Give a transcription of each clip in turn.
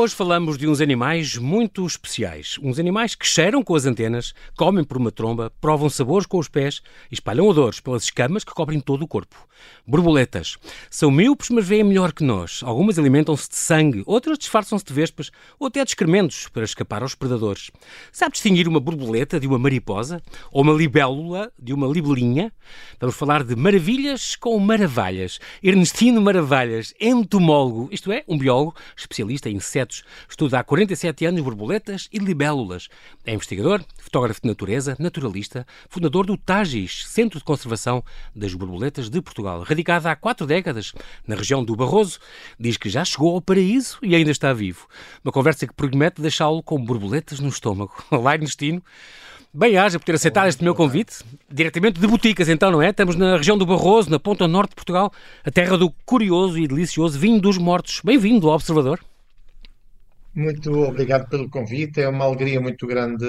Hoje falamos de uns animais muito especiais. Uns animais que cheiram com as antenas, comem por uma tromba, provam sabores com os pés e espalham odores pelas escamas que cobrem todo o corpo. Borboletas. São míopes, mas veem melhor que nós. Algumas alimentam-se de sangue, outras disfarçam-se de vespas ou até de excrementos para escapar aos predadores. Sabe distinguir uma borboleta de uma mariposa? Ou uma libélula de uma libelinha? Vamos falar de maravilhas com maravilhas. Ernestino Maravilhas, entomólogo, isto é, um biólogo especialista em insetos. Estuda há 47 anos borboletas e libélulas. É investigador, fotógrafo de natureza, naturalista, fundador do TAGIS, Centro de Conservação das Borboletas de Portugal. Radicada há quatro décadas na região do Barroso, diz que já chegou ao paraíso e ainda está vivo. Uma conversa que promete deixá-lo com borboletas no estômago. Olá, Ernestino. Bem, haja por ter aceitado este meu convite, diretamente de Boticas, então, não é? Estamos na região do Barroso, na ponta norte de Portugal, a terra do curioso e delicioso vinho dos mortos. Bem-vindo ao Observador. Muito obrigado pelo convite. É uma alegria muito grande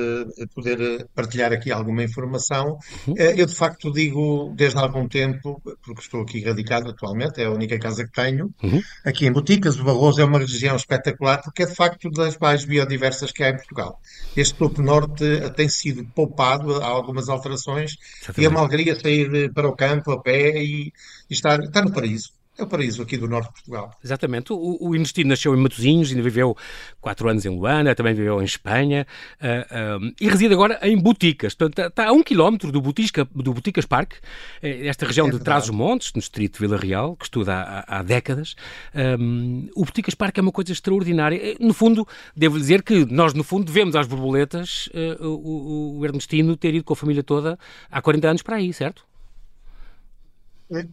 poder eh, partilhar aqui alguma informação. Uhum. Eh, Eu, de facto, digo desde há algum tempo, porque estou aqui radicado atualmente, é a única casa que tenho, Uhum. aqui em Boticas. O Barroso é uma região espetacular, porque é, de facto, das mais biodiversas que há em Portugal. Este topo norte eh, tem sido poupado, há algumas alterações, e é uma alegria sair eh, para o campo a pé e, e estar, estar no paraíso. É o paraíso aqui do norte de Portugal. Exatamente. O, o Ernestino nasceu em Matosinhos, ainda viveu quatro anos em Luanda, também viveu em Espanha ah, ah, e reside agora em Boticas. Portanto, está, está a um quilómetro do, Botisca, do Boticas Parque, eh, esta região É de. Trás-os-Montes, no distrito de Vila Real, que estuda há, há- décadas. Ahm, o Boticas Parque é uma coisa extraordinária. Eh, No fundo, devo dizer que nós, no fundo, devemos às borboletas o, o- o Ernestino ter ido com a família toda há 40 anos para aí, certo?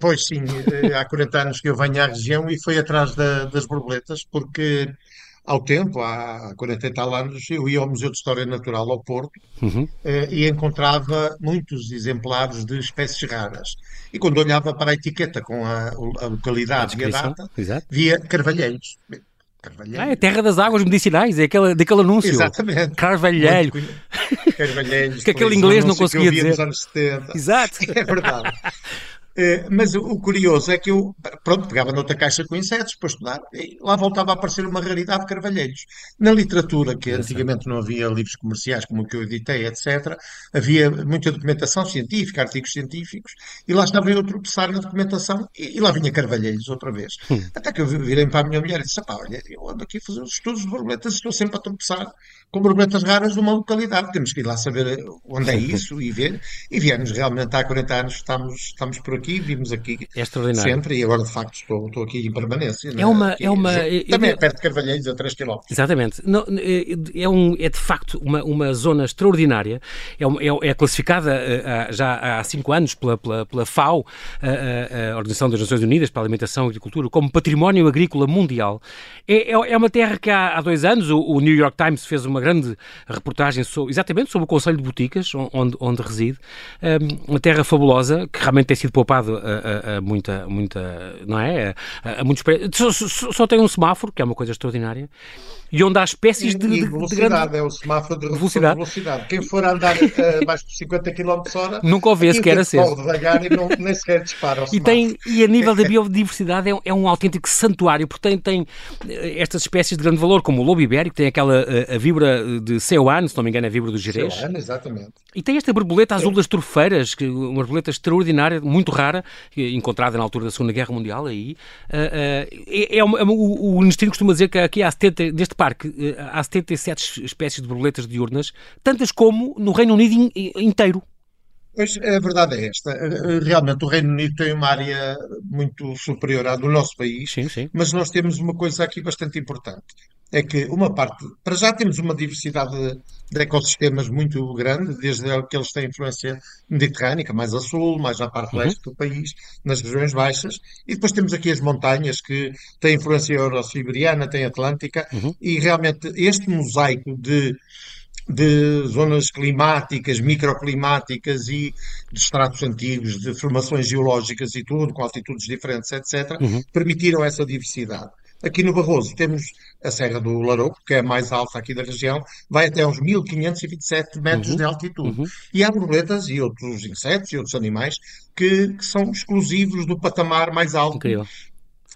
Pois sim, eh, há 40 anos que eu venho à região e fui atrás da- das borboletas, porque ao tempo, há 40 e tal anos, eu ia ao Museu de História Natural ao Porto, Uhum. eh, e encontrava muitos exemplares de espécies raras. E quando olhava para a etiqueta com a, a A localidade e a data, exato. via carvalheiros. Bem, Ah, é a terra das águas medicinais, é aquele, daquele anúncio. Exatamente. Conhe- Carvalheiros, Que aquele inglês não conseguia dizer. nos anos 70. Exato. É verdade. Eh, Mas o curioso é que eu, pronto, pegava noutra caixa com insetos para estudar e lá voltava a aparecer uma raridade de carvalheiros. Na literatura, que antigamente não havia livros comerciais como o que eu editei, etc., havia muita documentação científica, artigos científicos, e lá estava eu a tropeçar na documentação e, lá vinha carvalheiros outra vez. Hum. Até que eu virei para a minha mulher e disse: "Epá, olha, eu ando aqui a fazer os estudos de borboletas e estou sempre a tropeçar com borboletas raras numa localidade. Temos que ir lá saber onde é isso e ver. E viemos realmente há 40 anos, estamos, estamos por aqui, vimos aqui É extraordinário. sempre e agora de facto estou, estou aqui em permanência. É né? uma. Aqui, É uma ju- eu- também é perto de Carvalheiros, a 3 km. Exatamente. Não, é, é um, é de facto uma, uma zona extraordinária. É, uma- é, é classificada eh, já há cinco anos pela, pela, pela FAO, a, a- a Organização das Nações Unidas para a Alimentação e Agricultura, como Património Agrícola Mundial. É, é, é uma terra que há, há dois anos o, o New York Times fez uma grande reportagem sobre, exatamente sobre o Conselho de Boticas, on- onde, onde reside. Um, uma terra fabulosa que realmente tem sido poupado a, a- a muita, muita, não é? A, a muitos, só, só- só tem um semáforo, que é uma coisa extraordinária, e onde há espécies de, E, de, e de velocidade, grande é o semáforo de de velocidade. velocidade. Quem for andar eh, abaixo de 50 km hora, Nunca o vê sequer aceso. corre devagar e não, nem sequer dispara E, tem, e a nível da biodiversidade é, um- é um autêntico santuário, porque tem, tem eh, estas espécies de grande valor, como o lobo ibérico, tem aquela eh, a víbora de Ceoane, se não me engano, é a víbora do Gerês, lá, exatamente. E tem esta borboleta azul das trofeiras, que uma borboleta extraordinária, muito rara, que- encontrada na altura da Segunda Guerra Mundial aí. Ah, ah, é, é uma- é o, o costuma dizer que aqui há 70, neste parque eh, há 77 espécies de borboletas diurnas, tantas como no Reino Unido in- inteiro. Pois a verdade é esta. Eh, Realmente o Reino Unido tem uma área muito superior à do nosso país, Sim, sim. mas nós temos uma coisa aqui bastante importante. É que uma parte, para já temos uma diversidade de, de ecossistemas muito grande, desde aqueles que têm influência mediterrânica, mais a sul, mais na parte Uhum. leste do país, nas regiões baixas, e depois temos aqui as montanhas que têm influência euro-siberiana, têm atlântica, Uhum. e realmente este mosaico de de zonas climáticas, microclimáticas e de estratos antigos, de formações geológicas e tudo, com altitudes diferentes, etc., Uhum. permitiram essa diversidade. Aqui no Barroso temos a Serra do Larouco, que é a mais alta aqui da região, vai até aos 1527 metros Uhum. de altitude. Uhum. E há borboletas e outros insetos e outros animais que, que são exclusivos do patamar mais alto Incrível.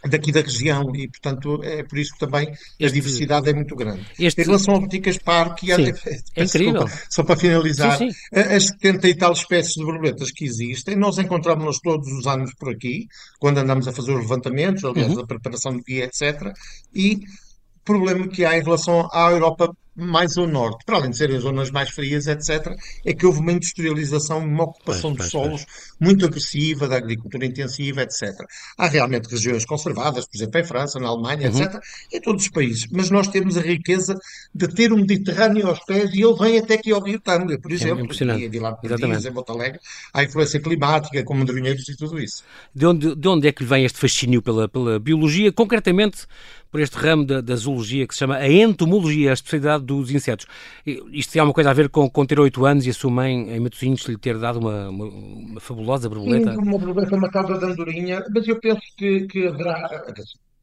Daqui da região e, portanto, é por isso que também este, a diversidade é muito grande. Este... Em relação ao Boticas Parque, sim, é incrível. Desculpa, só para finalizar, sim, sim. as 70 e tal espécies de borboletas que existem, nós encontramos-las todos os anos por aqui, quando andamos a fazer os levantamentos, aliás, uhum. a preparação de guia, etc. E o problema que há em relação à Europa mais ao norte, para além de serem zonas mais frias, etc., é que houve uma industrialização, uma ocupação de pois, solos muito agressiva, da agricultura intensiva, etc. Há realmente regiões conservadas, por exemplo, em França, na Alemanha, uhum. etc., em todos os países, mas nós temos a riqueza de ter um Mediterrâneo aos pés e ele vem até aqui ao Rio Tâmega, por é exemplo, é e de lá Perdiz, em Alegre, há influência climática, com madrinheiros e tudo isso. De onde, de onde é que lhe vem este fascínio pela, pela biologia, concretamente por este ramo da, da zoologia que se chama a entomologia, a especialidade dos insetos. Isto tem alguma coisa a ver com, com ter oito anos e a sua mãe, em Matosinhos, lhe ter dado uma, uma, uma fabulosa borboleta? Sim, uma borboleta, uma causa de andorinha, mas eu penso que, que haverá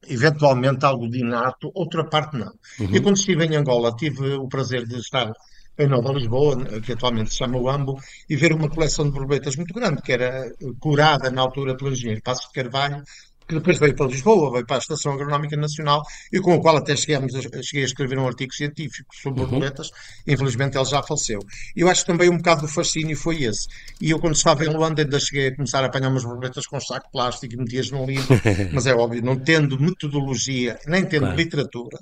eventualmente algo de inato, outra parte não. Uhum. Eu, quando estive em Angola, tive o prazer de estar em Nova Lisboa, que atualmente se chama o Ambo, e ver uma coleção de borboletas muito grande, que era curada na altura pelo engenheiro Passos de Carvalho, que depois veio para Lisboa, veio para a Estação Agronómica Nacional, e com o qual até cheguemos a, cheguei a escrever um artigo científico sobre uhum. borboletas. Infelizmente ele já faleceu. Eu acho que também um bocado do fascínio foi esse. E eu, quando estava em Luanda, ainda cheguei a começar a apanhar umas borboletas com saco de plástico e metias no livro, mas é óbvio, não tendo metodologia, nem tendo claro. literatura,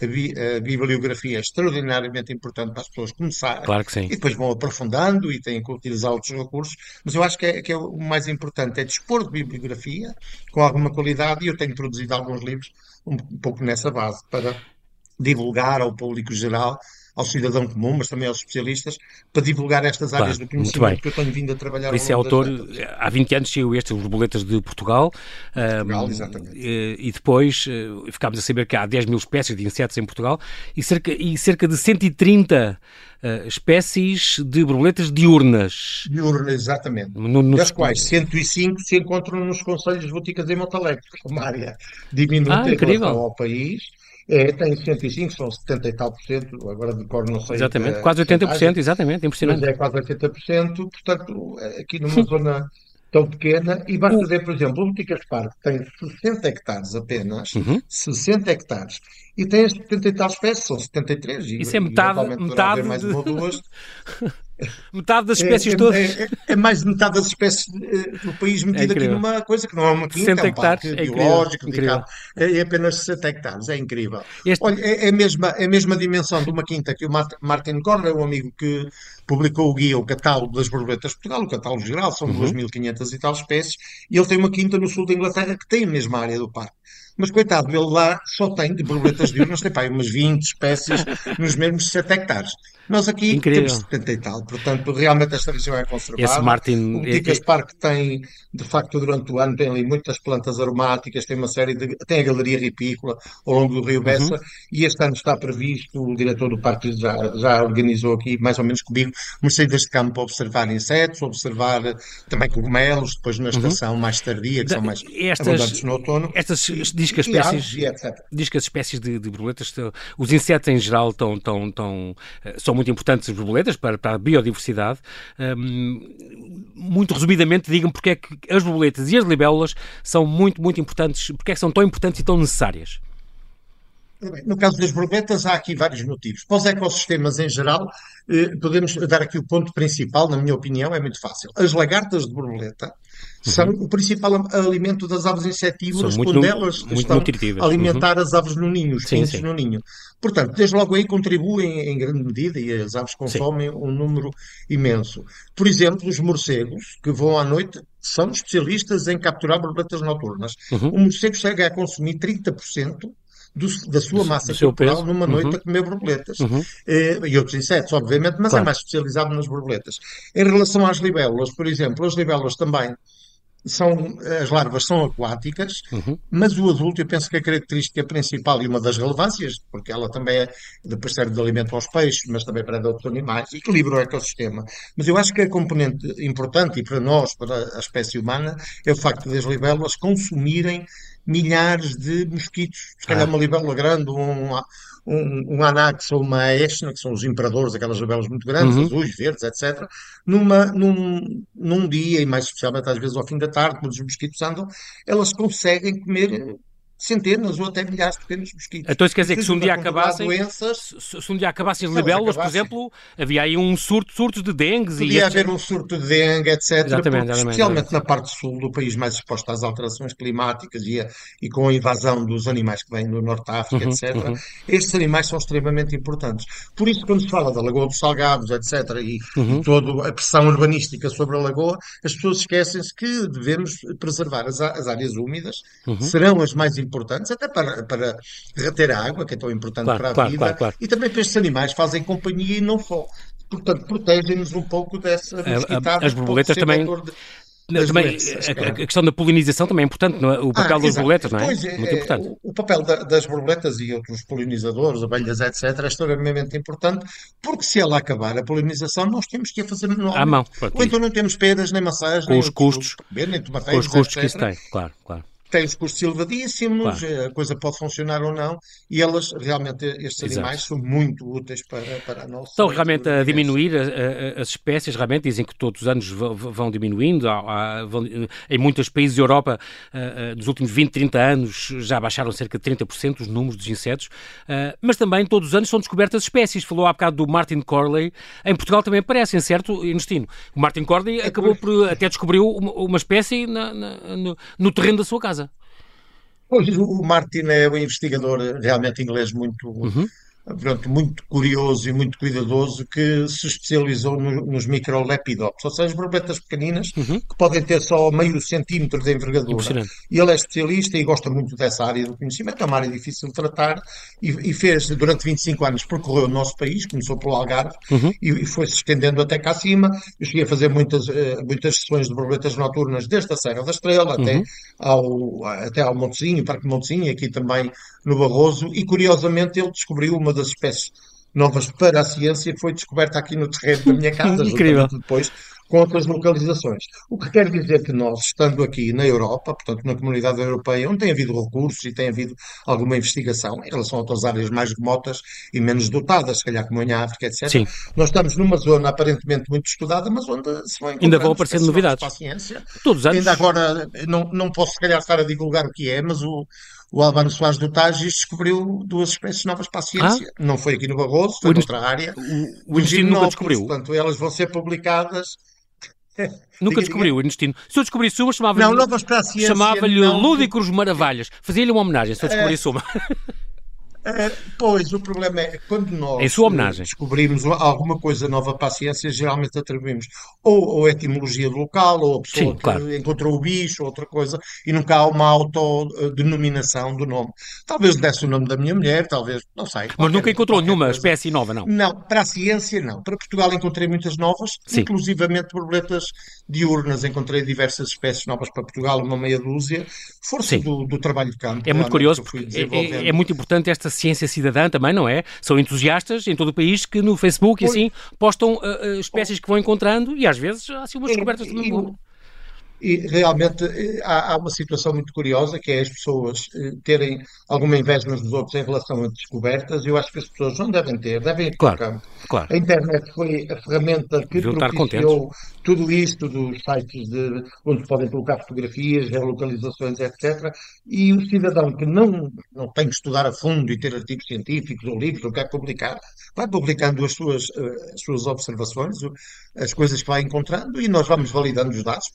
a, bi, a, bibliografia é extraordinariamente importante para as pessoas começarem. Claro que sim. E depois vão aprofundando e têm que utilizar outros recursos, mas eu acho que é, que é o mais importante, é dispor de bibliografia com alguma qualidade e eu tenho produzido alguns livros um, pouco nessa base para divulgar ao público geral ao cidadão comum, mas também aos especialistas, para divulgar estas áreas claro, do conhecimento que eu tenho vindo a trabalhar. É autor, há 20 anos saiu este, os Borboletas de Portugal, Portugal um, exatamente. e depois uh, ficámos a saber que há 10 mil espécies de insetos em Portugal e cerca, e cerca de 130 uh, eh, espécies de borboletas diurnas. Diurnas, exatamente. No, no... Das quais 105 se encontram nos conselhos de boticas em Montalegre, uma área diminuta ah, relação ao país é, tem 105, são 70 e tal por cento, agora de cor não sei. Exatamente, quase 80 por cento, exatamente, impressionante. Mas é quase 80 por cento, portanto, aqui numa zona tão pequena, e basta ver, por exemplo, o Boticas Parque tem 60 hectares apenas, uhum. 60 hectares, e tem 70 e tal espécies, são 73. Isso e, é metade, metade mais uma ou duas. metade das espécies é, todas. É, é, é, mais de metade das espécies eh, do país metido é aqui numa coisa que não é uma quinta, é um parque é biológico, incrível. é apenas 60 hectares, é incrível. Este... Olha, é, é, a mesma, é a mesma dimensão de uma quinta que o Martin Corner, um amigo que publicou o guia, o catálogo das borboletas de Portugal, o catálogo geral, são uhum. 2.500 e tal espécies, e ele tem uma quinta no sul da Inglaterra que tem a mesma área do parque. Mas coitado, ele lá só tem de borboletas diurnas, tem pá, umas 20 espécies nos mesmos 7 hectares. Nós aqui Incrível. temos 70 e tal, portanto, realmente esta região é conservada. Esse Martin... O Dicas é... Park tem, de facto, durante o ano, tem ali muitas plantas aromáticas, tem uma série de. tem a galeria ripícola ao longo do Rio uhum. Bessa, uhum. e este ano está previsto, o diretor do parque já, já organizou aqui, mais ou menos comigo, umas saídas de campo para observar insetos, observar também cogumelos, depois na uhum. estação uhum. mais tardia, que da, são mais estas, abundantes no outono. Estas, diz que as espécies, diz que as espécies de, de borboletas, os insetos em geral estão, estão, estão, são muito importantes as borboletas para, para a biodiversidade. Muito resumidamente, digam porque é que as borboletas e as libélulas são muito, muito importantes, porque é que são tão importantes e tão necessárias. No caso das borboletas, há aqui vários motivos. Para os ecossistemas em geral, eh, podemos dar aqui o ponto principal, na minha opinião, é muito fácil. As lagartas de borboleta são uhum. o principal alimento das aves insetívoras muito, quando elas muito estão a alimentar uhum. as aves no ninho, os pintos no ninho. Portanto, desde logo aí contribuem em grande medida e as aves consomem sim. um número imenso. Por exemplo, os morcegos que vão à noite são especialistas em capturar borboletas noturnas. Uhum. O morcego chega a consumir 30% do, da sua massa corporal numa noite uhum. a comer borboletas. Uhum. Eh, e outros insetos, obviamente, mas é claro. é mais especializado nas borboletas. Em relação às libélulas, por exemplo, as libélulas também são, as larvas são aquáticas, uhum. mas o adulto, eu penso que a característica principal e uma das relevâncias, porque ela também é, depois serve de alimento aos peixes, mas também para outros animais, equilibra o ecossistema. Mas eu acho que a componente importante, e para nós, para a espécie humana, é o facto de as libélulas consumirem milhares de mosquitos. Se calhar ah. uma libélula grande, um, um, um anax ou uma esna, que são os imperadores, aquelas libélulas muito grandes, uhum. azuis, verdes, etc., numa, num, num dia, e mais especialmente às vezes ao fim da tarde, quando os mosquitos andam, elas conseguem comer centenas ou até milhares de pequenos mosquitos. Então isso quer dizer que se um dia acabassem, doenças, se, um dia acabassem as libélulas, por exemplo, havia aí um surto, surto de dengue. Podia e haver um surto de dengue, etc. Exatamente, exatamente, especialmente exatamente. na parte sul do país mais exposta às alterações climáticas e, a, e com a invasão dos animais que vêm do Norte da África, uhum, etc. Uhum. Estes animais são extremamente importantes. Por isso, quando se fala da Lagoa dos Salgados, etc., e, uhum. e toda a pressão urbanística sobre a lagoa, as pessoas esquecem-se que devemos preservar as, as áreas úmidas, uhum. serão as mais importantes, até para, para reter a água, que é tão importante claro, para a claro, vida, claro, e também para estes animais fazem companhia e não só. Portanto, protegem-nos um pouco dessa mosquitada. As borboletas também, de, também, a, a, questão da polinização também é importante, é? o papel ah, das borboletas, não é? Pois, é, Muito importante. O, o papel da, das borboletas e outros polinizadores, abelhas, etc., é extremamente importante, porque se ela acabar a polinização, nós temos que a fazer manualmente. À mão. Ou então não temos peras, nem maçãs, com nem os custos, comer, nem com os custos etc. que isso tem, claro, claro tem os custos elevadíssimos, claro. a coisa pode funcionar ou não, e elas, realmente, estes Exato. animais são muito úteis para, para a nossa... Estão realmente a diminuir a, a, as espécies, realmente, dizem que todos os anos vão diminuindo, há, há, vão, em muitos países da Europa, uh, nos últimos 20, 30 anos, já baixaram cerca de 30% os números dos insetos, uh, mas também todos os anos são descobertas espécies. Falou há bocado do Martin Corley, em Portugal também aparecem, certo, Ernestino? O Martin Corley é acabou por, até descobriu uma, uma espécie na, na, no, no terreno da sua casa. Pois, o Martin é um investigador realmente inglês muito, uhum pronto, muito curioso e muito cuidadoso que se especializou no, nos microlepidópteros, ou seja, borboletas pequeninas uhum. que podem ter só meio centímetro de envergadura. E ele é especialista e gosta muito dessa área do conhecimento, é uma área difícil de tratar e, e fez, durante 25 anos, percorreu o nosso país, começou pelo Algarve uhum. e, e, foi se estendendo até cá acima. Eu cheguei a fazer muitas, uh, muitas sessões de borboletas noturnas desde a Serra da Estrela uhum. até, ao, até ao Montezinho, Parque Montezinho, aqui também no Barroso, e curiosamente ele descobriu uma das espécies novas para a ciência que foi descoberta aqui no terreno da minha casa, Incrível. depois com outras localizações. O que quer dizer que nós, estando aqui na Europa, portanto na comunidade europeia, onde tem havido recursos e tem havido alguma investigação em relação a outras áreas mais remotas e menos dotadas, se calhar como em África, etc., Sim. nós estamos numa zona aparentemente muito estudada, mas onde se vão Ainda vão aparecendo novidades. Ciência. Todos os anos. Ainda agora, não, não posso se calhar estar a divulgar o que é, mas o, o Albano Soares do Tagis descobriu duas espécies novas para a ciência. Ah? Não foi aqui no Barroso, foi noutra área. O, o nunca descobriu. Portanto, elas vão ser publicadas Nunca descobriu o intestino. Se eu descobrisse uma, chamava-lhe não, novas para a ciência, chamava-lhe Lúdicos Maravilhas. Fazia-lhe uma homenagem se eu descobrisse é... uma. Uh, pois, o problema é quando nós sua homenagem. descobrimos alguma coisa nova para a ciência, geralmente atribuímos ou, ou a etimologia do local, ou a pessoa Sim, que claro. encontrou o bicho, ou outra coisa, e nunca há uma autodenominação do nome. Talvez desse o nome da minha mulher, talvez, não sei. Mas nunca encontrou nenhuma coisa. espécie nova, não? Não, para a ciência não. Para Portugal encontrei muitas novas, Sim. inclusivamente borboletas diurnas. Encontrei diversas espécies novas para Portugal, uma meia dúzia, força do, do, trabalho de campo. É muito curioso, porque é, é, é muito importante esta ciência cidadã também, não é? São entusiastas em todo o país que no Facebook e assim postam uh, uh, espécies que vão encontrando e às vezes há assim umas descobertas também. E realmente eh, há, há, uma situação muito curiosa que é as pessoas eh, terem alguma inveja uns dos outros em relação a descobertas. Eu acho que as pessoas não devem ter, devem ir claro, para o campo. Claro. A internet foi a ferramenta que Deviam propiciou tudo isto dos sites de, onde podem colocar fotografias, geolocalizações, etc. E o cidadão que não, não tem que estudar a fundo e ter artigos científicos ou livros, ou quer publicar, vai publicando as suas, eh, as suas observações, as coisas que vai encontrando e nós vamos validando os dados.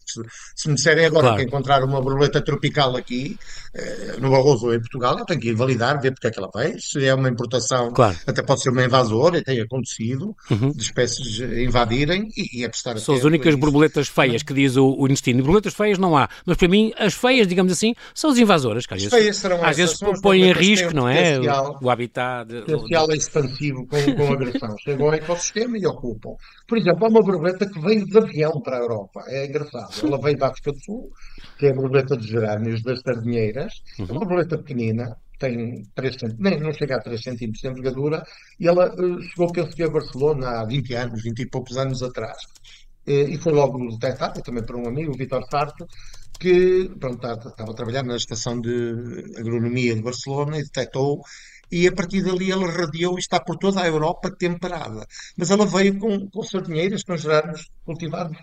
Se me disserem agora claro. que encontrar uma borboleta tropical aqui, eh, no Barroso ou em Portugal, eu tenho que ir validar, ver porque é que ela veio. Se é uma importação, claro. até pode ser uma invasora, e tem acontecido, uhum. de espécies invadirem e, e prestar São as únicas borboletas feias que diz o, o intestino. Borboletas feias não há, mas para mim, as feias, digamos assim, são as invasoras. Que às as vezes, feias serão às vezes põem em risco, não é? O, o habitat. Potencial de... expansivo com, com agressão. Chegam ao ecossistema e ocupam. Por exemplo, há uma borboleta que veio de avião para a Europa. É engraçado. Ela veio da África do Sul, que é a borboleta dos gerânios das sardinheiras. Uhum. É uma borboleta pequenina, tem 3 nem não chega a 3 centímetros de envergadura, e ela uh, chegou, penso que a Barcelona há 20 anos, 20 e poucos anos atrás. Uh, e foi logo detectada, também por um amigo, o Vitor Sarto, que pronto, estava a trabalhar na estação de agronomia de Barcelona e detectou e a partir dali ela radiou e está por toda a Europa temperada. Mas ela veio com, com sardinheiras, com gerânios cultivados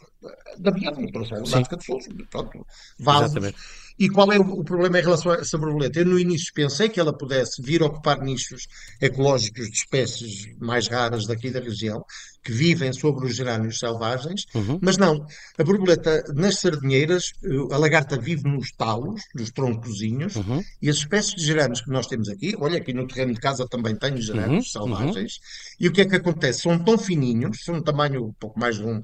da avião, trouxeram da África do Sul, pronto, vasos. E qual é o, problema em relação a essa borboleta? Eu no início pensei que ela pudesse vir ocupar nichos ecológicos de espécies mais raras daqui da região, que vivem sobre os gerânios selvagens, Uhum, mas não. A borboleta nas sardinheiras, eh, a lagarta vive nos talos, nos troncozinhos, uhum, e as espécies de gerânios que nós temos aqui, olha, aqui no terreno de casa também tenho uhum, gerânios uhum. selvagens, e o que é que acontece? São tão fininhos, são um tamanho um pouco mais de um,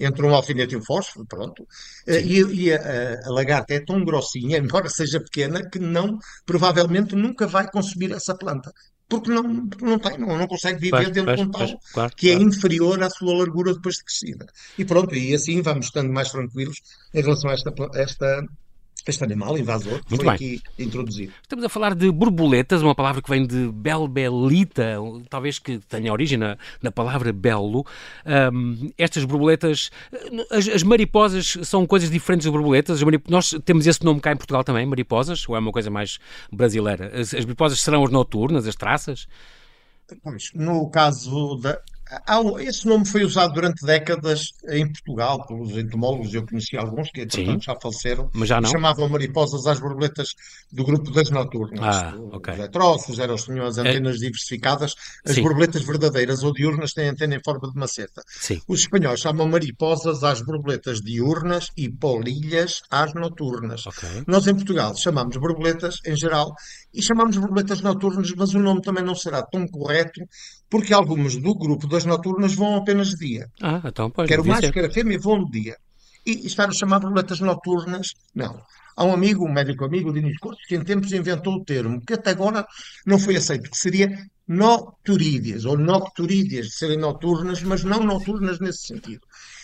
entre um alfinete e um fósforo, pronto, eh, Sim. e, e a, a- lagarta é tão grossinha, embora seja pequena, que não, provavelmente nunca vai consumir essa planta. Porque não, porque não tem, não, não consegue viver dentro de um talo claro, que é inferior à sua largura depois de crescida. E pronto, e assim vamos estando mais tranquilos em relação a esta, esta, este animal invasor Muito foi bem. aqui introduzido. Estamos a falar de borboletas, uma palavra que vem de belbelita, talvez que tenha origem na, na palavra belo. Ahm, estas borboletas, as, as mariposas são coisas diferentes das borboletas. Nós temos esse nome cá em Portugal também, mariposas, ou é uma coisa mais brasileira? As, as mariposas serão as noturnas, as traças? Pois, no caso da. Esse nome foi usado durante décadas em Portugal pelos entomólogos, eu conheci alguns que, entretanto, já faleceram, mas já não? chamavam mariposas às borboletas do grupo das noturnas. Ah, ok. Os heterófilos eram as É, antenas diversificadas, as sim, borboletas verdadeiras ou diurnas têm antena em forma de maceta. sim. Os espanhóis chamam mariposas às borboletas diurnas e polilhas às noturnas. Ok. Nós em Portugal chamamos borboletas em geral e chamamos borboletas noturnas, mas o nome também não será tão correto porque algumas do grupo das noturnas vão apenas de dia. Ah, então, pois, Quer não o devia macho, ser. quer a fêmea vão de dia. E estar a chamar borboletas noturnas, não. Há um amigo, um médico amigo, Dinis Couto, que em tempos inventou o termo, que até agora não foi aceito, que seria nocturídeas, ou nocturídeas, de serem noturnas, mas não noturnas nesse sentido.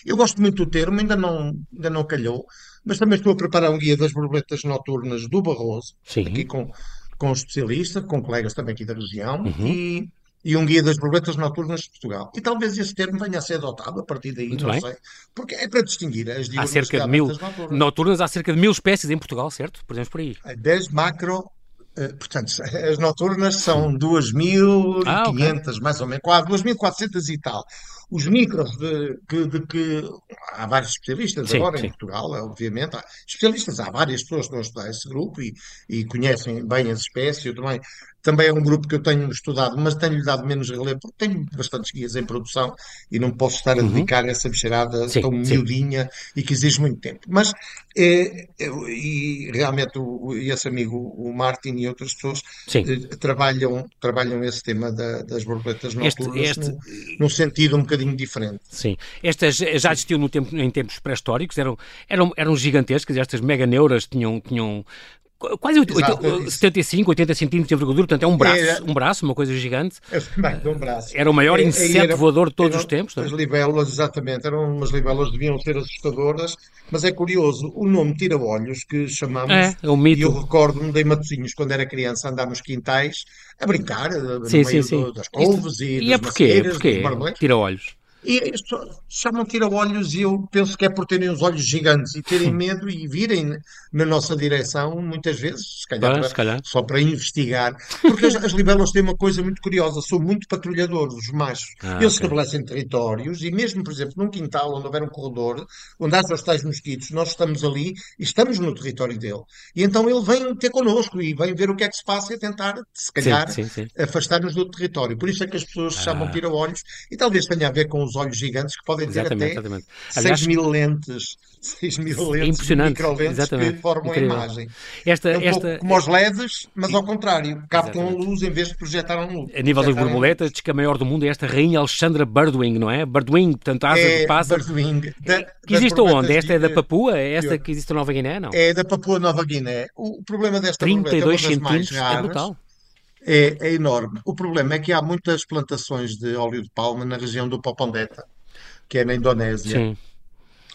Eu gosto muito do termo, ainda não, ainda não calhou, mas também estou a preparar um guia das borboletas noturnas do Barroso, aqui Sim. com, com um especialista, com colegas também aqui da região, Uhum. e, e um guia das borboletas noturnas de Portugal. E talvez esse termo venha a ser adotado a partir daí, Muito não bem. sei, porque é para distinguir as Há diurnas cerca de mil noturnas. noturnas, há cerca de mil espécies em Portugal, certo? Por exemplo, por aí. 10 macro, eh, portanto, as noturnas são Ah, ok. 2.500, mais ou menos, quase 2.400 e tal. Os micros, de, que, de que há vários especialistas Sim, agora em sim. Portugal, obviamente, há especialistas, há várias pessoas que estão a estudar esse grupo e, e conhecem bem as espécies. Eu também, também é um grupo que eu tenho estudado, mas tenho-lhe dado menos relevo, porque tenho bastantes guias em produção e não posso estar a Uhum. dedicar essa bicharada Sim, tão sim. miudinha e que exige muito tempo. Mas, eh, eu- e realmente, o, esse amigo, o Martin e outras pessoas, Sim. eh, trabalham, trabalham esse tema da- das borboletas Este, noturnas este, num, num sentido um bocadinho diferente. sim. Estas já existiam no tempo, em tempos pré-históricos, eram, eram, eram gigantescas, estas meganeuras tinham, tinham qu- quase oito- Exato, é oito- isso. 75, 80 centímetros de envergadura, portanto é um braço, Era- um braço, uma coisa gigante. É de um braço. Era o maior É, inseto era- voador de todos eram os tempos. é? As libelas, exatamente, eram umas que deviam ser assustadoras, mas é curioso, o nome tira-olhos que chamamos, É, é um e eu mito. recordo-me de em Matosinhos, quando era criança, andar nos quintais a brincar, eh, no Sim, sim, meio sim. do- das couves e, E é das porquê? É porquê? barbeleiros. E pessoas chamam tira-olhos e eu penso que é por terem os olhos gigantes e terem medo e virem na nossa direção, muitas vezes, se calhar, se calhar. só para investigar. Porque as, as libelas têm uma coisa muito curiosa, são muito patrulhadores, os machos. Ah, Eles ok. estabelecem territórios e mesmo, por exemplo, num quintal onde houver um corredor, onde há os tais mosquitos, nós estamos ali e estamos no território dele. E então ele vem ter connosco e vem ver o que é que se passa e tentar, se calhar, afastar-nos do território. Por isso é que as pessoas se chamam Ah. tira-olhos e talvez tenha a ver com os olhos gigantes que podem ter Exatamente, até exatamente. 6 Aliás, mil lentes, 6 mil é lentes, impressionante. microlentes que formam Incrível. a imagem. Esta, É um esta, como os LEDs, mas ao contrário, captam a luz em vez de projetar a luz. a nível das borboletas, diz que a maior do mundo é esta rainha Alexandra Birdwing, não é? Birdwing, portanto, asa de É pássaro. Birdwing. Da, Que existe onde? Esta é da de- Papua? É esta de- que existe na Nova Guiné? Não. É da Papua Nova Guiné. O problema desta borboleta é uma 32 das mais centímetros, é raras. brutal. É, é enorme. O problema é que há muitas plantações de óleo de palma na região do Popondeta, que é na Indonésia. Sim.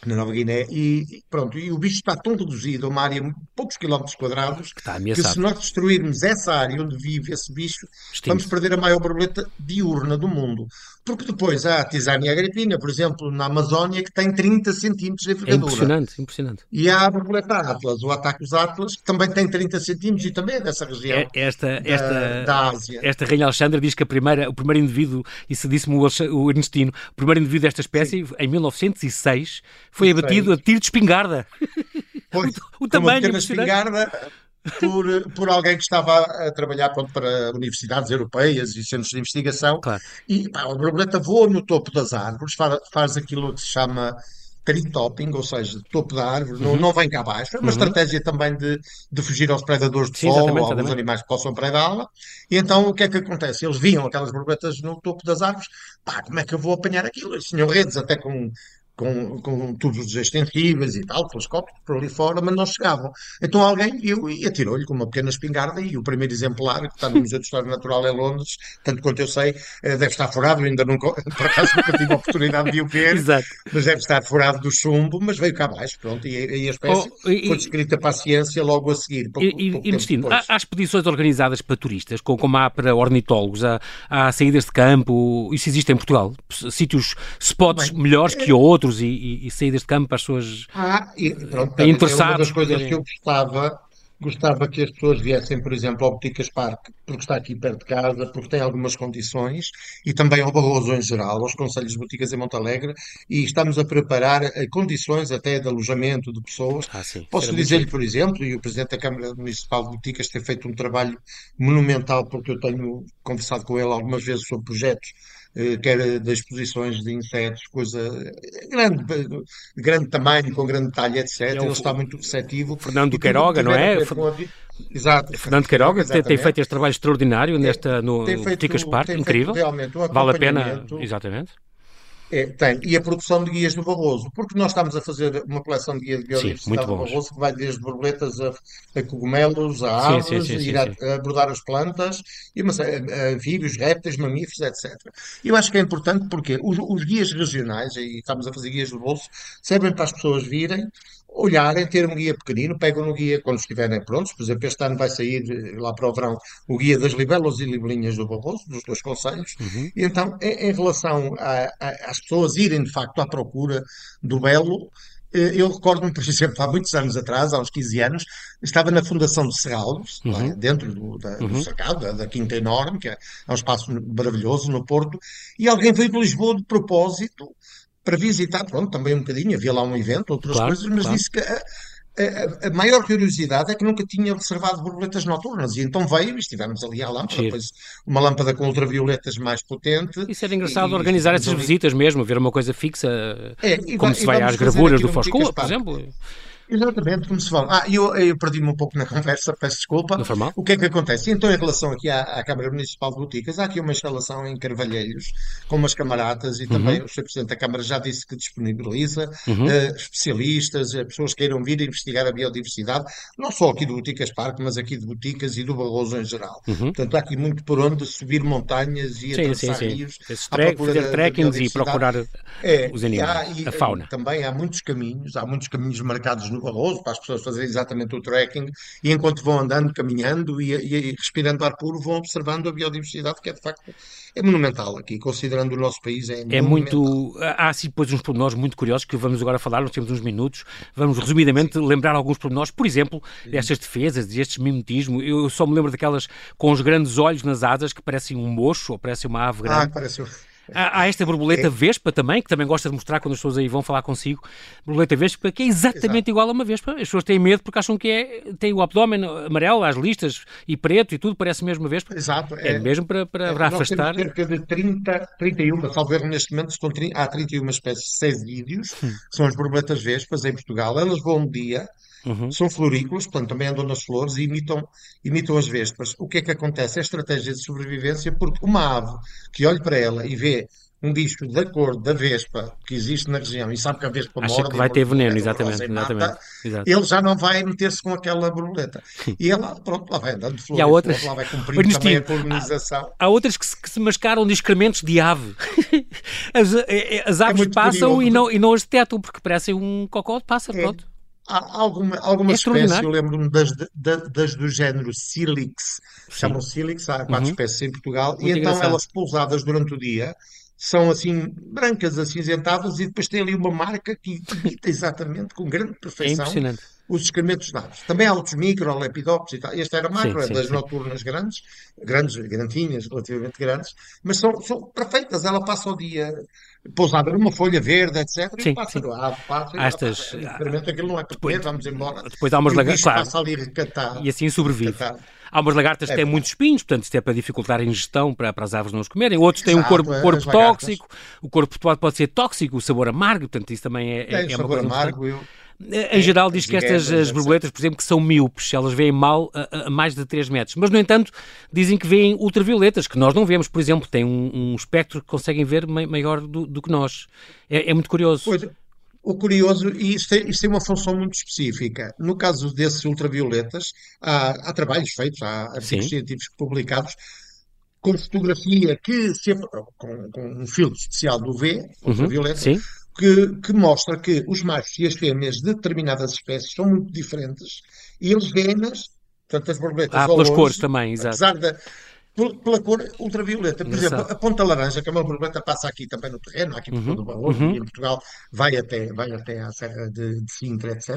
Na Nova Guiné, e e pronto, e o bicho está tão reduzido a uma área de poucos quilómetros quadrados Que que se nós destruirmos essa área onde vive esse bicho, vamos Extinto. perder a maior borboleta diurna do mundo. Porque depois há a Tisania agripina, por exemplo, na Amazónia, que tem 30 centímetros de É envergadura. impressionante, impressionante. E há a borboleta Atlas, o Atacus Atlas, que também tem 30 centímetros e também é dessa região É- Esta, da, esta, da Ásia. esta rainha Alexandra diz que a primeira, o primeiro indivíduo, isso disse-me o, o Ernestino, o primeiro indivíduo desta espécie, em 1906, foi abatido a tiro de espingarda. Pois, o, tamanho uma espingarda por, por alguém que estava a trabalhar pronto, para universidades europeias e centros de investigação. Claro. E pá, a borboleta voa no topo das árvores, faz, faz aquilo que se chama tree topping, ou seja, topo da árvore, uhum. não, não vem cá abaixo. É uma uhum. estratégia também de, de fugir aos predadores de Sim, sol, ou alguns exatamente. animais que possam predá-la. E então o que é que acontece? Eles viam aquelas borboletas no topo das árvores, pá, como é que eu vou apanhar aquilo? Eles tinham redes até com com, com tubos extensíveis e tal, telescópios por ali fora, mas não chegavam. Então alguém viu e atirou-lhe com uma pequena espingarda e o primeiro exemplar, que está no Museu de História Natural em Londres, tanto quanto eu sei, eh, deve estar furado, ainda nunca, por acaso nunca tive a oportunidade de o ver, Exato. mas deve estar furado do chumbo, mas veio cá abaixo, pronto, e, e a espécie oh, e, foi descrita para a ciência logo a seguir. Pouco, e, pouco e há, há, expedições organizadas para turistas, como há para ornitólogos, há, há saídas de campo, isso existe em Portugal? Sítios, spots Bem, melhores é... que outros e, e, e saídas de campo para as pessoas ah, e, pronto, é uma das coisas que eu gostava, gostava que as pessoas viessem, por exemplo, ao Boticas Parque, porque está aqui perto de casa, porque tem algumas condições, e também ao Barroso em geral, aos Conselhos de Boticas em Montalegre, e estamos a preparar eh, condições até de alojamento de pessoas. Ah, Posso dizer-lhe, por exemplo, e o Presidente da Câmara Municipal de Boticas tem feito um trabalho monumental, porque eu tenho conversado com ele algumas vezes sobre projetos eh, quer das exposições de insetos, coisa grande, de grande tamanho, com grande detalhe, etc. É Ele está muito receptivo. Fernando Queiroga, não é? Exato. Fernando Queiroga tem, tem, feito este trabalho extraordinário nesta, no Ticas Park, incrível. Vale a pena, exatamente. É, tem. E a produção de guias do Barroso, porque nós estamos a fazer uma coleção de guias de biodiversidade do Barroso que vai desde borboletas a, a cogumelos, a árvores, sim, sim, sim, ir a, a, abordar as plantas, e uma, a, anfíbios, répteis, mamíferos, etc. Eu acho que é importante porque os, os guias regionais, e estamos a fazer guias do bolso, servem para as pessoas virem, olharem, ter um guia pequenino, pegam no guia quando estiverem prontos. Por exemplo, este ano vai sair eh, lá para o verão o guia das libelas e libelinhas do Barroso, dos dois conselhos. Uhum. E então, em, em relação a, a, às pessoas irem de facto à procura do belo, eh, eu recordo-me, por exemplo, há muitos anos atrás, há uns 15 anos, estava na Fundação de Serralves, uhum. dentro do, da, uhum. do cercado, da, da, Quinta Enorme, que é, é um espaço maravilhoso no Porto, e alguém veio de Lisboa de propósito para visitar, pronto, também um bocadinho, havia lá um evento, outras claro, coisas, mas claro. disse que a, a, a, maior curiosidade é que nunca tinha observado borboletas noturnas, e então veio e estivemos ali à lâmpada, depois uma lâmpada com ultravioletas mais potente. Isso era engraçado e, organizar e, essas visitas mesmo, ver uma coisa fixa, é, como e, se vai às gravuras do Foscoa, por exemplo. Exatamente, como se vão. Ah, eu, eu perdi-me um pouco na conversa, peço desculpa. Não foi mal. O que é que acontece? Então, em relação aqui à, à Câmara Municipal de Boticas, há aqui uma instalação em Carvalheiros, com umas camaradas, e também uhum. o Sr. Presidente da Câmara já disse que disponibiliza uhum. uh, especialistas, uh, pessoas que queiram vir investigar a biodiversidade, não só aqui do Boticas Parque, mas aqui de Boticas e do Barroso em geral. Uhum. Portanto, há aqui muito por onde subir montanhas e sim, atravessar sim, sim. rios. Fazer trekkings e procurar é, os animais, há, e, a fauna. Também há muitos caminhos, há muitos caminhos marcados no Barroso para as pessoas fazerem exatamente o trekking e enquanto vão andando, caminhando e, e, e, respirando ar puro, vão observando a biodiversidade que é de facto é monumental aqui, considerando o nosso país é, é muito Há assim depois uns pormenores muito curiosos que vamos agora falar, nós temos uns minutos, vamos resumidamente lembrar alguns pormenores, por exemplo, destas defesas, destes mimetismo, eu só me lembro daquelas com os grandes olhos nas asas que parecem um mocho ou parecem uma ave grande. Ah, parece Há, há, esta borboleta é. vespa também, que também gosta de mostrar quando as pessoas aí vão falar consigo. Borboleta vespa, que é exatamente Exato. igual a uma vespa. As pessoas têm medo porque acham que é, tem o abdômen amarelo, as listas e preto e tudo, parece mesmo uma vespa. Exato. É, é mesmo para, para, é, afastar. Nós cerca de 30, 31, salvo erro neste momento, estão, há 31 espécies, 6 vídeos, hum. são as borboletas vespas em Portugal. Elas voam dia Uhum. São florícolas, portanto, também andam nas flores e imitam, imitam as vespas. O que é que acontece? É estratégia de sobrevivência, porque uma ave que olha para ela e vê um bicho da cor da vespa que existe na região e sabe que a vespa Acha morde... que vai ter veneno, exatamente. exatamente. Ele já não vai meter-se com aquela borboleta. E ela, pronto, lá vai andando de flor e há outras... Lá vai cumprir também a polinização. Há, há, outras que se, que se mascaram de excrementos de ave. As, eh, eh, as aves é passam e não, e não as detectam porque parecem um cocó de pássaro, é. pronto. Há alguma, algumas é espécies, eu lembro-me das, das, das, do género Silix, chamam Silix, há quatro uhum. espécies em Portugal, Muito e então engraçado. elas pousadas durante o dia são assim brancas, acinzentadas, e depois tem ali uma marca que imita exatamente com grande perfeição é os excrementos dados. Também há outros micro, lepidópteros e tal. Este era macro, Sim, é sim, das sim. noturnas grandes, grandes, garantinhas, relativamente grandes, mas são, são perfeitas. Ela passa o dia pousada numa folha verde, etc. E Sim, sim. ave passa, e Há ela estas- passa. É diferente, aquilo não é para comer, vamos embora. Depois há umas E lagartas. Claro, passa ali recatado. e assim sobrevive. recatado. Há umas lagartas que É têm verdade. muitos espinhos, portanto, isto é para dificultar a ingestão, para, para as aves não os comerem. Outros têm um corpo, é, corpo lagartas. tóxico, o corpo pode pode ser tóxico, o sabor amargo, portanto, isso também é, é, Tem é sabor amargo. Eu, Em geral, diz que estas as etc. borboletas, por exemplo, que são míopes, elas veem mal a, a mais de 3 metros. Mas, no entanto, dizem que veem ultravioletas, que nós não vemos, por exemplo, têm um, um espectro que conseguem ver ma- maior do, do que nós. É, é muito curioso. Pois, o curioso, e isto tem, isto tem uma função muito específica. No caso desses ultravioletas, há, há trabalhos feitos, há artigos Sim. científicos publicados com fotografia que se, com, com um filtro especial do V, Uhum, ultravioleta, Sim, que, que mostra que os machos e as fêmeas de determinadas espécies são muito diferentes e eles veem-nas, portanto, as borboletas ah, pelas longe, cores também, exato. apesar da. Pela, cor ultravioleta. Por Engraçado. exemplo, a ponta laranja, que é uma borboleta, passa aqui também no terreno, aqui por Uhum, todo o Barroso, uhum. em Portugal vai até, vai até à Serra de, de Sintra, etc.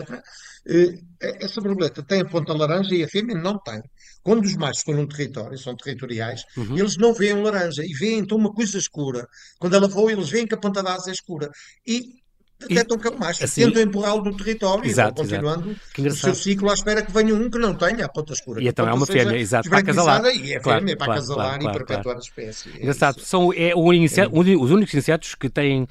Eh, Essa borboleta tem a ponta laranja e a fêmea não tem. Quando os machos estão num território, são territoriais, Uhum. eles não veem laranja e veem então uma coisa escura. Quando ela voa, eles veem que a ponta da asa é escura. E detectam que é um macho. assim- Tentam empurrá-lo do território Exato, e continuando o seu ciclo à espera que venha um que não tenha a ponta escura. E então é uma fêmea, exato, para acasalar. E é Claro, fêmea para claro, acasalar claro, e claro, perpetuar a espécie. É Engraçado. isso. São é, inse- um os únicos insetos que têm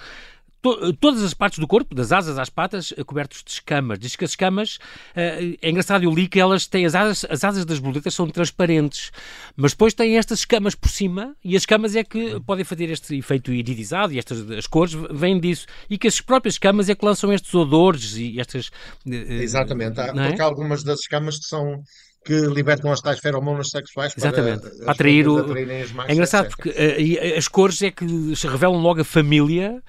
to- todas as partes do corpo, das asas às patas, eh, cobertos de escamas. Diz que as escamas, eh, é engraçado, eu li que elas têm as asas, as asas das borboletas são transparentes, mas depois têm estas escamas por cima e as escamas é que podem fazer este efeito iridizado e estas as cores vêm disso e que as próprias escamas é que lançam estes odores e estas eh, Exatamente. Há, é? porque há algumas das escamas que são que libertam as tais feromonas sexuais Exatamente. para, as Para atrair o- as É engraçado etc. porque eh, as cores é que se revelam logo a família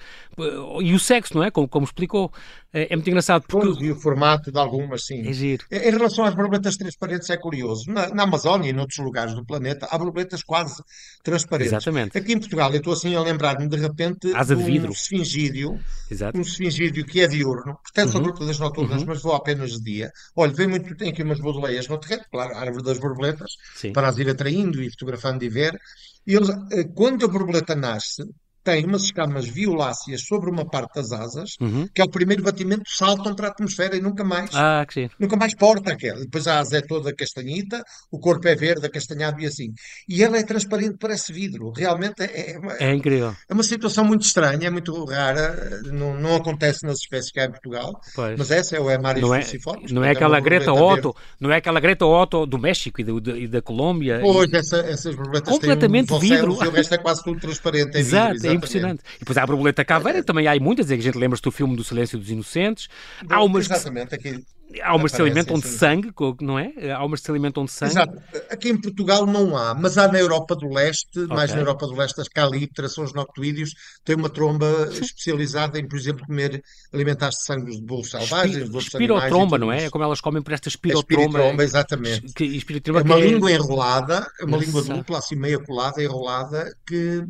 e o sexo, não é? Como, como explicou. É, é muito engraçado porque. Pois, E o formato de algumas, sim. É giro. Em relação às borboletas transparentes é curioso. Na, na Amazónia e noutros lugares do planeta há borboletas quase transparentes. Exatamente. Aqui em Portugal eu estou assim a lembrar-me de repente Asa de um vidro. esfingídeo, Exato. um esfingídio que é diurno, pertence ao Uhum. grupo das noturnas, Uhum. mas voa apenas de dia. Olha, vem muito, tem aqui umas bodeleias no terreno, claro, a árvore das borboletas, Sim. para as ir atraindo e fotografando e ver. E eles, eh, quando a borboleta nasce, tem umas escamas violáceas sobre uma parte das asas, Uhum. que é o primeiro batimento, saltam para a atmosfera e nunca mais Ah. Nunca mais porta aquela. Depois a asa é toda castanhita, o corpo é verde, acastanhado e assim. E ela é transparente, parece vidro. Realmente é, é uma, É incrível. é uma situação muito estranha, é muito rara. Não, não acontece nas espécies que há em Portugal. Pois. Mas essa é o Emários Não é, cruciformes. não é portanto, aquela uma Greta Otto, não é aquela Greta Otto do México e, do- e da Colômbia. Pois, essa- essas borboletas Completamente têm um vidro. e o resto é quase tudo transparente. É Exato, é exatamente. Impressionante. E depois há a borboleta caveira, também há muitas, é que a gente lembra-se do filme do Silêncio dos Inocentes. Há umas, que, Exatamente, aqui. há umas que se alimentam de sangue, não é? Há umas que se alimentam de sangue. Exato. Aqui em Portugal não há, mas há na Europa do Leste, mais Ok. na Europa do Leste, as calípteras, são os noctuídeos, têm uma tromba especializada em, por exemplo, comer, alimentar-se de sangue de bolos selvagens, de outros animais. e Espirotromba, não é? É como elas comem por esta É espirotromba. espiritromba, exatamente. Que, É espirotromba uma que é- língua enrolada, é uma língua Exato. dupla, assim meia colada, enrolada, que,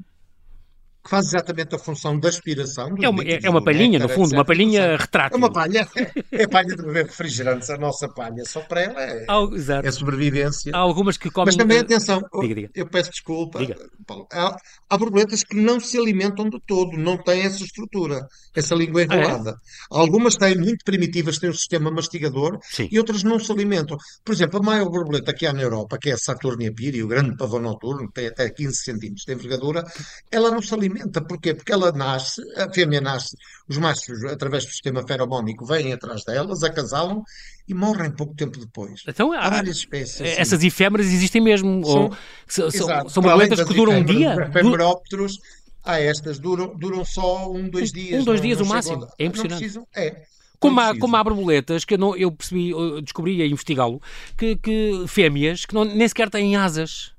que faz exatamente a função da aspiração. É uma, é, é uma palhinha, no fundo, uma etc. palhinha É retrátil. uma palha, é palha de beber refrigerantes, a nossa palha, só para ela é, exato. é sobrevivência. Há algumas que comem. Mas também, atenção, Diga, diga. eu peço desculpa, Diga. Paulo, há, há borboletas que não se alimentam de todo, não têm essa estrutura, essa língua Ah, é? enrolada. Algumas têm, muito primitivas, têm um sistema mastigador Sim. e outras não se alimentam. Por exemplo, a maior borboleta que há na Europa, que é a Saturnia piri, o grande pavão noturno, tem até 15 centímetros de envergadura, ela não se alimenta. Porquê? Porque ela nasce, a fêmea nasce, os machos, através do sistema feromónico, vêm atrás delas, acasalam e morrem pouco tempo depois. Então, Há há- várias espécies. assim. essas efêmeras existem mesmo. São- ou, são, Exato. são borboletas que duram um dia. Efemerópteros, há estas, duram, duram só um, dois dias. um, dois não- dias não o máximo. a- É impressionante. Precisam, é. Como há, como há borboletas que eu, não, eu percebi, eu descobri a investigá-lo, que, que fêmeas que não, nem sequer têm asas.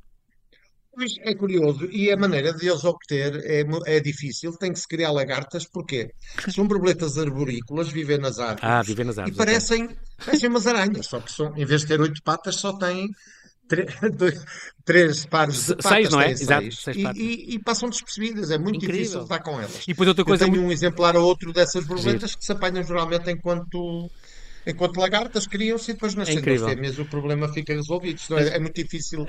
Pois é curioso, e a maneira de eles obter é, é difícil, tem que se criar lagartas, porquê? São borboletas arborícolas, vivem nas árvores, Ah, viver nas e árvores. ok. parecem, parecem umas aranhas, só que são, em vez de ter oito patas, só têm tre- dois- três pares de patas, seis, não é? Exato, seis. E, e- e passam despercebidas, é muito Incrível. difícil lidar com elas. E depois outra Eu coisa tenho muito- um exemplar ou outro dessas borboletas que se apanham geralmente enquanto, enquanto lagartas criam-se e depois nascendo é fêmeas o problema fica resolvido. é, é, muito difícil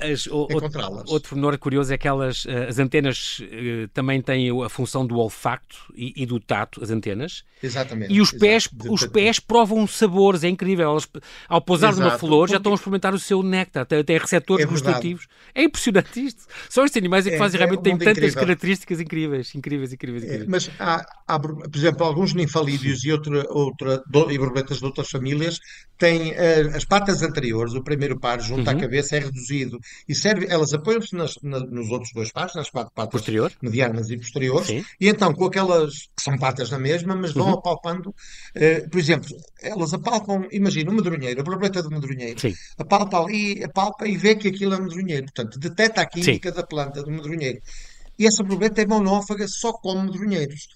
encontrá-las. Outro pormenor curioso é que elas, eh, as antenas eh, também têm a função do olfacto e, e do tato, as antenas. Exatamente. E os pés, os pés provam sabores, é incrível. Elas, ao pousar Exato. numa flor, já estão a experimentar o seu néctar, têm receptores é gustativos. É impressionante isto. Só estes animais é que é, fazem é, realmente, têm tantas incrível. características incríveis, incríveis, incríveis, incríveis. É, mas há, há, por exemplo, alguns ninfalídeos e, outra, outra, e borboletas de outras famílias têm uh, as patas anteriores, o primeiro par junto uhum. à cabeça é reduzido e serve, elas apoiam-se na, nos outros dois pares, nas quatro patas Posterior. medianas e posteriores, Sim. e então com aquelas que são patas na mesma, mas vão uhum. apalpando, uh, por exemplo, elas apalpam, imagina, um medronheiro, a borboleta do medronheiro, Sim. apalpa ali, apalpa e vê que aquilo é medronheiro, portanto, detecta a química Sim. da planta do medronheiro. E essa borboleta é monófaga, só come medronheiros.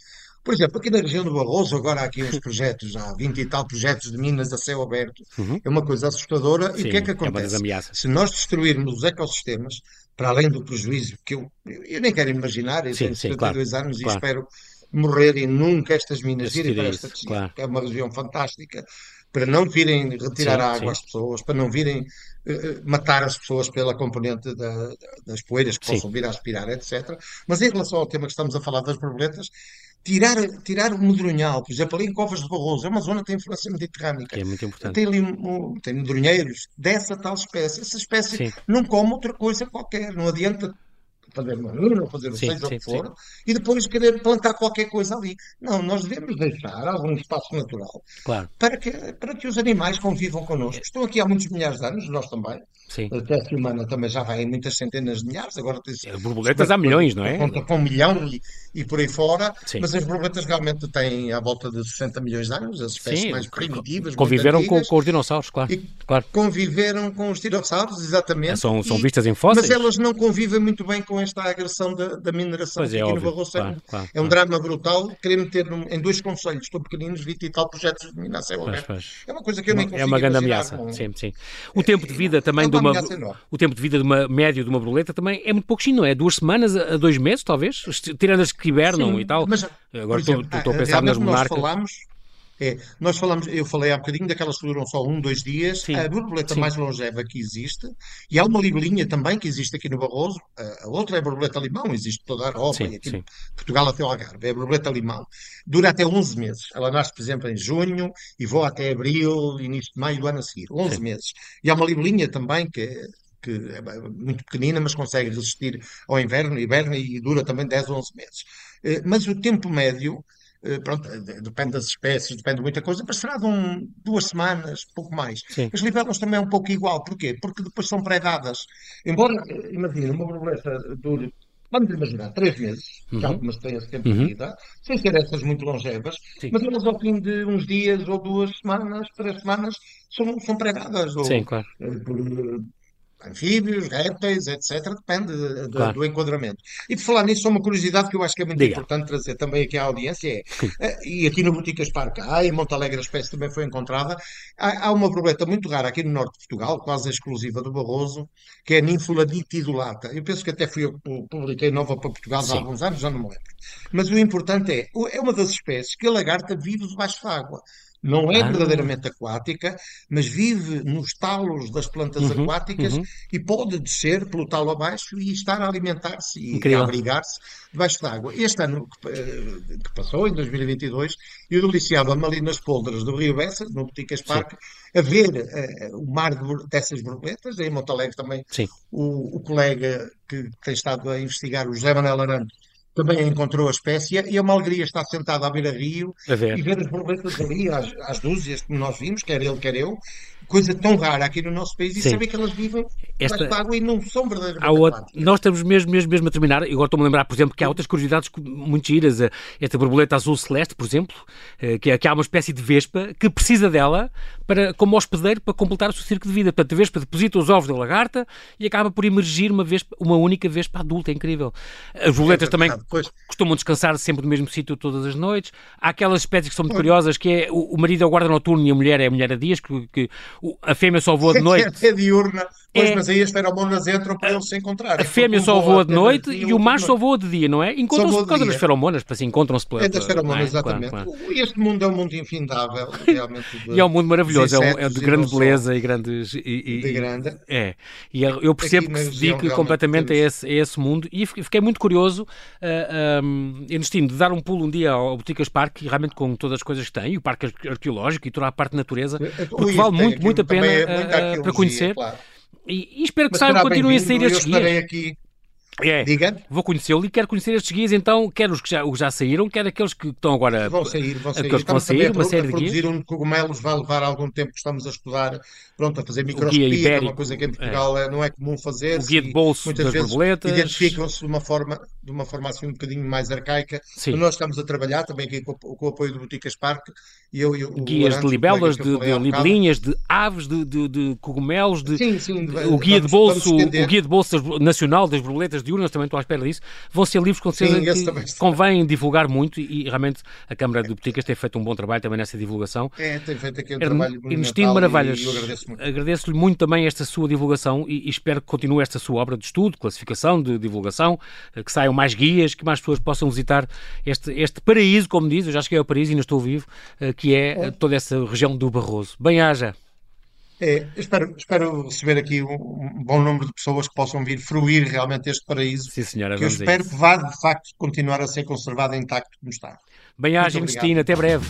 Por exemplo, aqui na região do Barroso, agora há aqui uns projetos, há 20 e tal projetos de minas a céu aberto. Uhum. É uma coisa assustadora. Sim, e o que é que é acontece? É Se nós destruirmos os ecossistemas, para além do prejuízo que eu, eu nem quero imaginar, eu sim, tenho 72 claro, anos claro. e espero morrer e nunca estas minas irem para esta região, claro. que é uma região fantástica, para não virem retirar sim, água sim. às pessoas, para não virem uh, matar as pessoas pela componente da, das poeiras que possam vir a aspirar, etc. Mas em relação ao tema que estamos a falar das borboletas, tirar, tirar o medronhal, por exemplo, ali em Covas de Barroso, é uma zona que tem influência mediterrânica. é muito importante. Tem ali um, tem medronheiros dessa tal espécie. Essa espécie Sim. não come outra coisa qualquer. Não adianta fazer manura, fazer o seja o que for, sim. e depois querer plantar qualquer coisa ali. Não, nós devemos deixar algum espaço natural claro. para, que, para que os animais convivam connosco. Estão aqui há muitos milhares de anos, nós também. Sim. A espécie humana também já vai em muitas centenas de milhares, agora tem As borboletas há milhões, não é? Conta com um milhão e, e por aí fora, sim. mas as borboletas realmente têm à volta de 60 milhões de anos, as espécies sim, mais primitivas. Conviveram com, com, os dinossauros, claro. claro. Conviveram com os dinossauros, exatamente. São, são vistas em fósseis. Mas elas não convivem muito bem com esta agressão da, da mineração pois é, aqui óbvio. no Barroso. Claro, claro, é um claro. drama brutal querer meter num, em dois conselhos, estou pequeninos, 20 e tal projetos de mineração É uma coisa que eu nem consigo É uma grande ameaça, com... sim, sim. O tempo de vida é, também é de uma... O tempo de vida de uma médio de uma borboleta também é muito pouquinho, não é? Duas semanas a dois meses, talvez? Tirando as que hibernam sim, e tal. Mas, Agora estou, estou a pensar nas monarcas. Falamos, é, nós falamos, eu falei há bocadinho daquelas que duram só um, dois dias, sim, a borboleta sim. mais longeva que existe, e há uma libelinha também que existe aqui no Barroso, a outra é a borboleta limão, existe toda a Europa, sim, e aqui sim. Portugal até o Algarve, é a borboleta limão. Dura até 11 meses. Ela nasce, por exemplo, em junho e voa até abril, início de maio do ano a seguir, 11 meses. E há uma libelinha também que é que é muito pequenina, mas consegue resistir ao inverno, inverno e dura também 10 ou 11 meses. Eh, mas o tempo médio pronto, eh, depende das espécies, depende de muita coisa, mas será de um, duas semanas, pouco mais. Sim. As libelas também é um pouco igual, porquê? Porque depois são predadas. Embora, eh, imagina, uma borboleta dure vamos imaginar, três meses, uhum. algumas têm esse tempo uhum. de vida, sem ser essas muito longevas, Sim. mas elas ao fim de uns dias ou duas semanas, três semanas, são, são predadas. Ou, Sim, claro. Por, anfíbios, répteis, etc. Depende de, de, claro. do enquadramento. E por falar nisso, só uma curiosidade que eu acho que é muito Diga. importante trazer também aqui à audiência é, eh, e aqui no Boticas Parque há, em Montalegre a espécie também foi encontrada, há, há, uma borboleta muito rara aqui no norte de Portugal, quase exclusiva do Barroso, que é a Ninfula ditidulata. Eu penso que até fui eu que publiquei nova para Portugal há alguns anos, já não me lembro. Mas o importante é, é uma das espécies que a lagarta vive debaixo d'água. Não é ah. verdadeiramente aquática, mas vive nos talos das plantas uhum, aquáticas uhum. e pode descer pelo talo abaixo e estar a alimentar-se e a abrigar-se debaixo d'água. Este ano que, eh, que, passou, em 2022, eu deliciava-me ali nas poldras do Rio Bessa, no Boticas Parque, a ver uh, o mar de, dessas borboletas, em Montalegre também, o, o, colega que tem estado a investigar, o José Manuel Arantes, também encontrou a espécie e é uma alegria estar sentado à beira-rio e ver as borboletas ali, às, às dúzias, como nós vimos, quer ele, quer eu, coisa tão rara aqui no nosso país e Sim. saber que elas vivem Esta... de água e não são verdadeiramente outra... Nós estamos mesmo, mesmo, mesmo a terminar, e agora estou-me a lembrar, por exemplo, que há outras curiosidades muito giras, esta borboleta azul celeste, por exemplo, eh, que, é, que há uma espécie de vespa que precisa dela para, como hospedeiro para completar o seu ciclo de vida. Portanto, a vespa deposita os ovos da lagarta e acaba por emergir uma, vespa, uma única vespa adulta, é incrível. As borboletas é também pois. costumam descansar sempre no mesmo sítio todas as noites. Há aquelas espécies que são muito curiosas, que é o, o marido é o guarda noturno e a mulher é a mulher a dias, que, que a fêmea só voa de noite. É diurna, Pois, é... mas aí as feromonas entram para eles se encontrarem. A fêmea só voa de noite e o macho só voa de dia, não é? Encontram-se por causa das feromonas, para assim, encontram-se pela... É das feromonas, é? exatamente. Claro, claro. Este mundo é um mundo infindável, realmente. De, e é um mundo maravilhoso, é, é de grande beleza e grandes... E, e, de grande. É. E eu percebo que se dedica completamente a esse, a esse mundo e fiquei muito curioso, uh, ah, um, Ernestino, de dar um pulo um dia ao Boticas Parque, realmente com todas as coisas que tem, e o Parque Arqueológico e toda a parte de natureza, porque vale muito, muito a pena uh, para conhecer. Claro. E, e espero que saiam, continuem a sair estes guias. aqui é, Diga? Vou conhecê-lo e quero conhecer estes guias, então, quer os que já, os já saíram, quer aqueles que estão agora. Vão sair, vão sair. Aqueles que vão sair, uma série de guias. um cogumelos vai levar algum tempo que estamos a estudar, pronto, a fazer microscopia, é uma coisa que em Portugal é. não é comum fazer. O guia de bolso muitas das vezes borboletas. Identificam-se de uma forma, de uma forma assim um bocadinho mais arcaica. Sim. Nós estamos a trabalhar também aqui com, com o apoio do Boticas Parque e eu e o Guias de libelas, de, de libelinhas, de aves, de, de, de cogumelos, de, sim, sim, o guia vamos, de bolso, o guia de bolso nacional das borboletas de urnas, também estou à espera disso, vão ser livros com certeza que convém divulgar muito e, realmente a Câmara de Boticas tem feito um bom trabalho também nessa divulgação. É, tem feito aqui um trabalho Ernestino Maravilhas, agradeço-lhe muito também esta sua divulgação e, e, espero que continue esta sua obra de estudo, classificação, de divulgação, eh, que saiam mais guias, que mais pessoas possam visitar este, este paraíso, como diz, eu já cheguei ao paraíso e ainda estou vivo, eh, que é toda essa região do Barroso. Bem-haja! É, espero, espero receber aqui um, bom número de pessoas que possam vir fruir realmente este paraíso. Sim, senhora, que eu espero que vá, de facto, continuar a ser conservado intacto como está. Bem-aja, Destino, até breve.